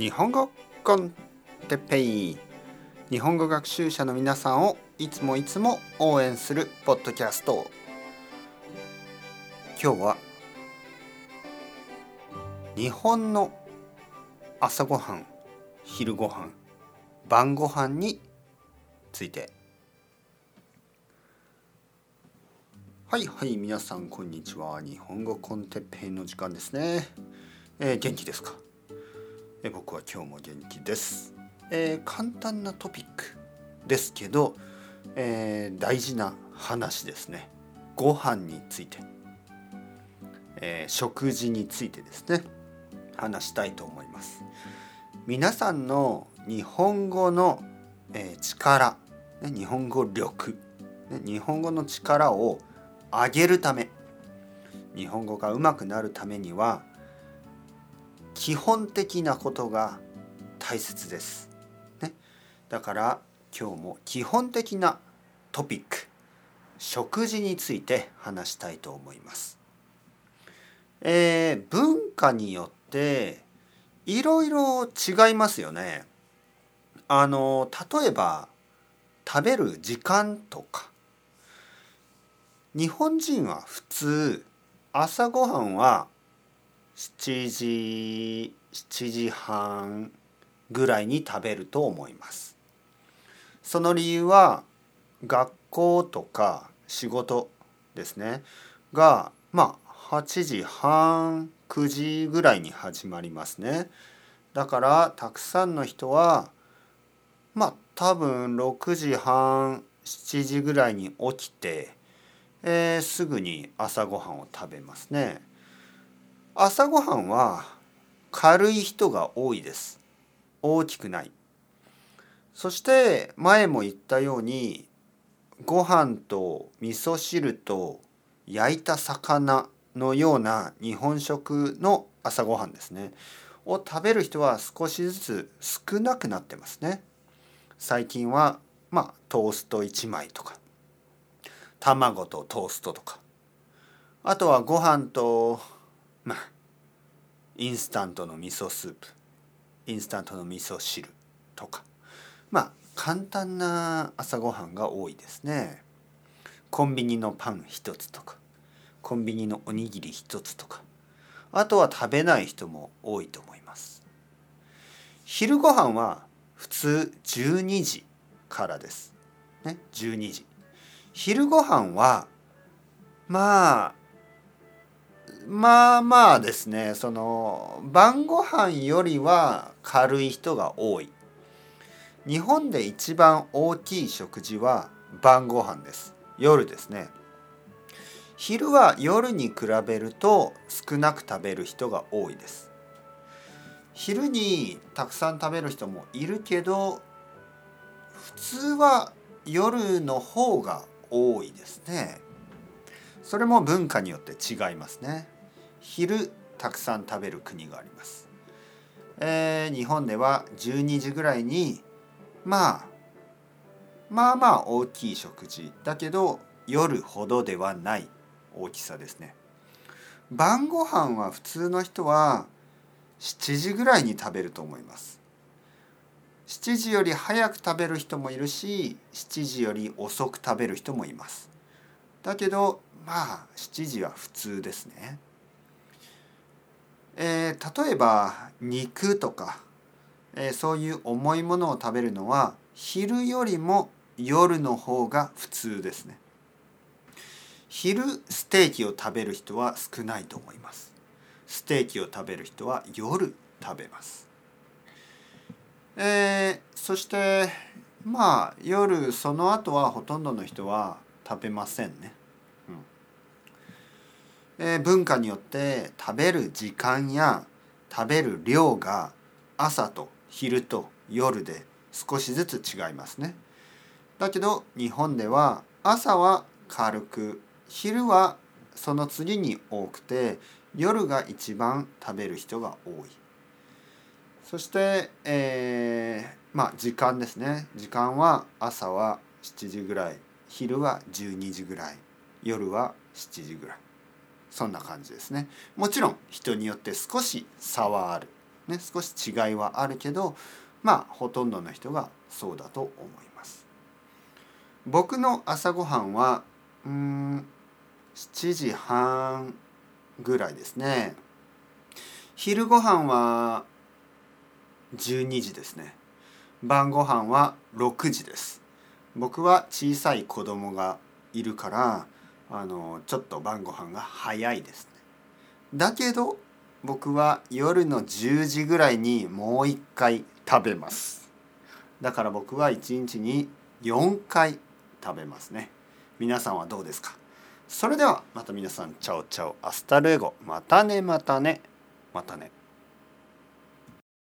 日本語コンテッペイ。日本語学習者の皆さんをいつもいつも応援するポッドキャスト。今日は日本の朝ごはん昼ごはん晩ごはんについて。はいはい皆さんこんにちは。日本語コンテッペイの時間ですね、えー、元気ですか？え僕は今日も元気です、えー簡単なトピックですけど、えー大事な話ですね。ご飯について、えー食事についてですね。話したいと思います。皆さんの日本語の、えー力、ね、日本語力、ね、日本語の力を上げるため日本語が上手くなるためには基本的なことが大切です。ね、だから今日も基本的なトピック食事について話したいと思います。えー文化によっていろいろ違いますよね。あの例えば食べる時間とか日本人は普通朝ごはんは7時7時半ぐらいに食べると思います。その理由は学校とか仕事ですね。がまあ8時半9時ぐらいに始まりますね。だからたくさんの人はまあ多分6時半7時ぐらいに起きて、えーすぐに朝ごはんを食べますね。朝ごはんは軽い人が多いです。大きくない。そして前も言ったようにご飯と味噌汁と焼いた魚のような日本食の朝ごはんですね。を食べる人は少しずつ少なくなってますね。最近はまあトースト1枚とか卵とトーストとか。あとはご飯とまあインスタントの味噌スープインスタントの味噌汁とか。まあ簡単な朝ごはんが多いですね。コンビニのパン一つとかコンビニのおにぎり一つとか。あとは食べない人も多いと思います。昼ごはんは普通12時からです。ね12時。昼ごはんはまあまあまあですねその晩ご飯よりは軽い人が多い。日本で一番大きい食事は晩ご飯です。夜ですね。昼は夜に比べると少なく食べる人が多いです。昼にたくさん食べる人もいるけど普通は夜の方が多いですね。それも文化によって違いますね。昼たくさん食べる国があります、えー日本では12時ぐらいにまあまあまあ大きい食事だけど夜ほどではない大きさですね。晩ご飯は普通の人は7時ぐらいに食べると思います。7時より早く食べる人もいるし7時より遅く食べる人もいます。だけどまあ7時は普通ですね。えー例えば肉とか、えーそういう重いものを食べるのは昼よりも夜の方が普通ですね。昼ステーキを食べる人は少ないと思います。ステーキを食べる人は夜食べます。えーそしてまあ夜その後はほとんどの人は食べませんね、えー文化によって食べる時間や食べる量が朝と昼と夜で少しずつ違いますね。だけど日本では朝は軽く昼はその次に多くて夜が一番食べる人が多い。そして、えーまあ時間ですね。時間は朝は7時ぐらい昼は12時ぐらい夜は7時ぐらい。そんな感じですね。もちろん人によって少し差はある、ね、少し違いはあるけどまあほとんどの人がそうだと思います。僕の朝ごはんはうん7時半ぐらいですね。昼ごはんは12時ですね。晩ご飯は6時です。僕は小さい子供がいるからあのちょっと晩ご飯が早いですね。だけど僕は夜の10時ぐらいにもう一回食べます。だから僕は1日に4回食べますね。皆さんはどうですか？それではまた皆さん chao chao hasta luego。またねまたね。またね。